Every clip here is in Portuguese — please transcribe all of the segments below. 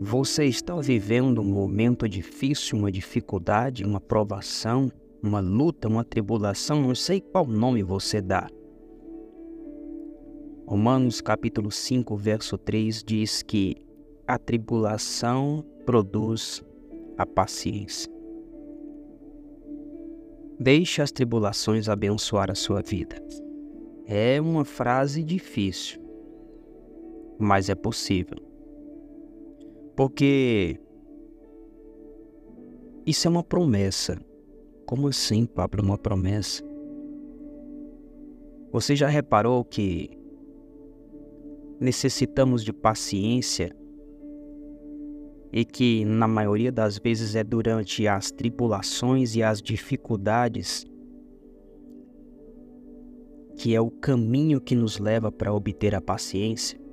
Você está vivendo um momento difícil, uma dificuldade, uma provação, uma luta, uma tribulação, não sei qual nome você dá. Romanos capítulo 5, verso 3 diz que a tribulação produz a paciência. Deixe as tribulações abençoar a sua vida. É uma frase difícil, mas é possível. Porque isso é uma promessa. Como assim, Pablo, uma promessa? Você já reparou que necessitamos de paciência e que, na maioria das vezes, é durante as tribulações e as dificuldades que é o caminho que nos leva para obter a paciência?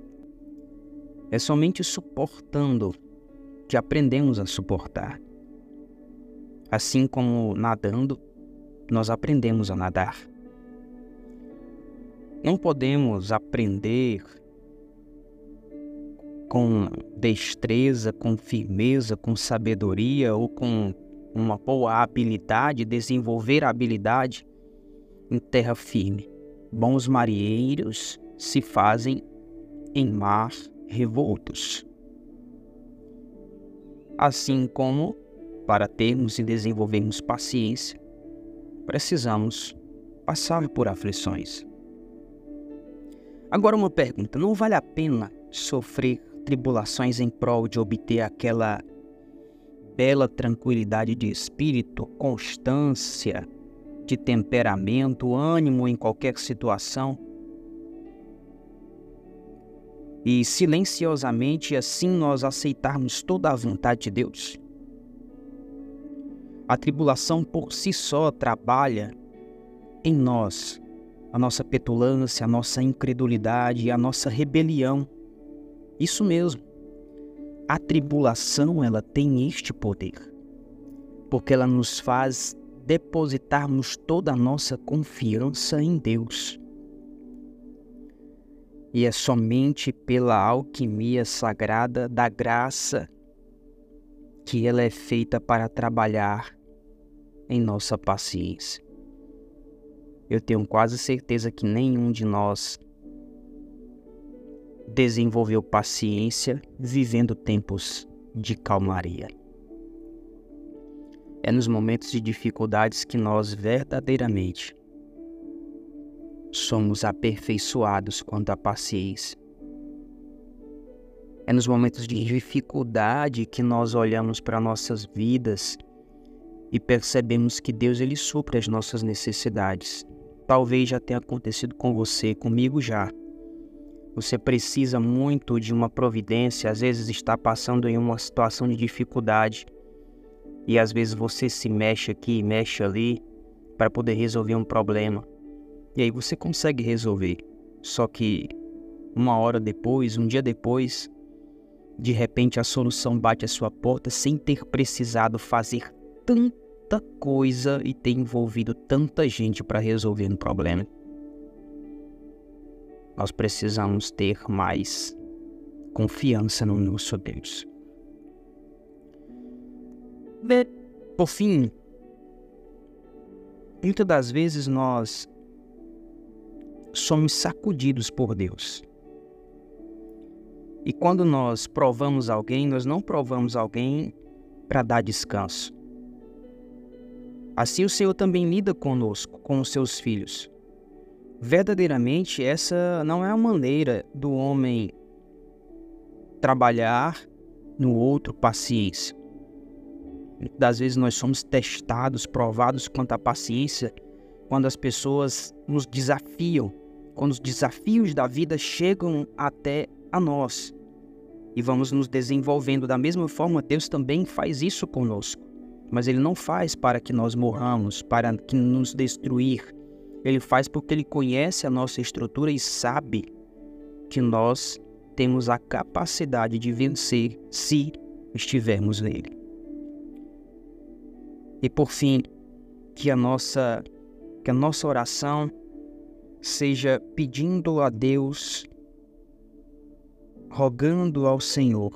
É somente suportando que aprendemos a suportar. Assim como nadando, nós aprendemos a nadar. Não podemos aprender com destreza, com firmeza, com sabedoria ou com uma boa habilidade, desenvolver a habilidade em terra firme. Bons marinheiros se fazem em mar revoltos. Assim como, para termos e desenvolvermos paciência, precisamos passar por aflições. Agora, uma pergunta: não vale a pena sofrer tribulações em prol de obter aquela bela tranquilidade de espírito, constância de temperamento, ânimo em qualquer situação? E silenciosamente assim nós aceitarmos toda a vontade de Deus? A tribulação por si só trabalha em nós a nossa petulância, a nossa incredulidade a nossa rebelião isso mesmo. A tribulação, ela tem este poder. Porque ela nos faz depositarmos toda a nossa confiança em Deus. E é somente pela alquimia sagrada da graça que ela é feita para trabalhar em nossa paciência. Eu tenho quase certeza que nenhum de nós desenvolveu paciência vivendo tempos de calmaria. É nos momentos de dificuldades que nós verdadeiramente somos aperfeiçoados quanto à paciência. É nos momentos de dificuldade que nós olhamos para nossas vidas e percebemos que Deus ele supre as nossas necessidades. Talvez já tenha acontecido com você, comigo já. Você precisa muito de uma providência, às vezes está passando em uma situação de dificuldade e às vezes você se mexe aqui, mexe ali para poder resolver um problema. E aí você consegue resolver. Só que uma hora depois, um dia depois, de repente a solução bate à sua porta sem ter precisado fazer tanta coisa e ter envolvido tanta gente para resolver um problema nós precisamos ter mais confiança no nosso Deus. Por fim, muitas das vezes nós somos sacudidos por Deus. E quando nós provamos alguém, nós não provamos alguém para dar descanso. Assim o Senhor também lida conosco, com os seus filhos. Verdadeiramente, essa não é a maneira do homem trabalhar no outro paciência. Muitas das vezes nós somos testados, provados quanto à paciência quando as pessoas nos desafiam, quando os desafios da vida chegam até a nós e vamos nos desenvolvendo. Da mesma forma, Deus também faz isso conosco, mas Ele não faz para que nós morramos, para que nos destruir, ele faz porque ele conhece a nossa estrutura e sabe que nós temos a capacidade de vencer se estivermos nele. E por fim, que a nossa que a nossa oração seja pedindo a Deus, rogando ao Senhor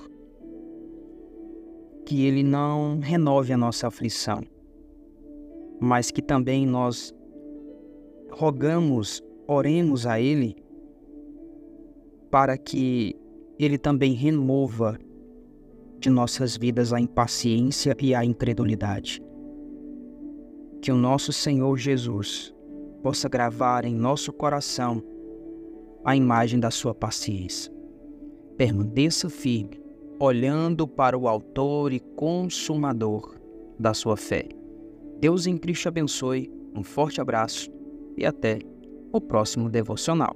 que Ele não renove a nossa aflição, mas que também nós rogamos, oremos a Ele para que Ele também remova de nossas vidas a impaciência e a incredulidade. Que o nosso Senhor Jesus possa gravar em nosso coração a imagem da sua paciência. Permaneça firme, olhando para o Autor e Consumador da sua fé. Deus em Cristo abençoe, um forte abraço e até o próximo devocional.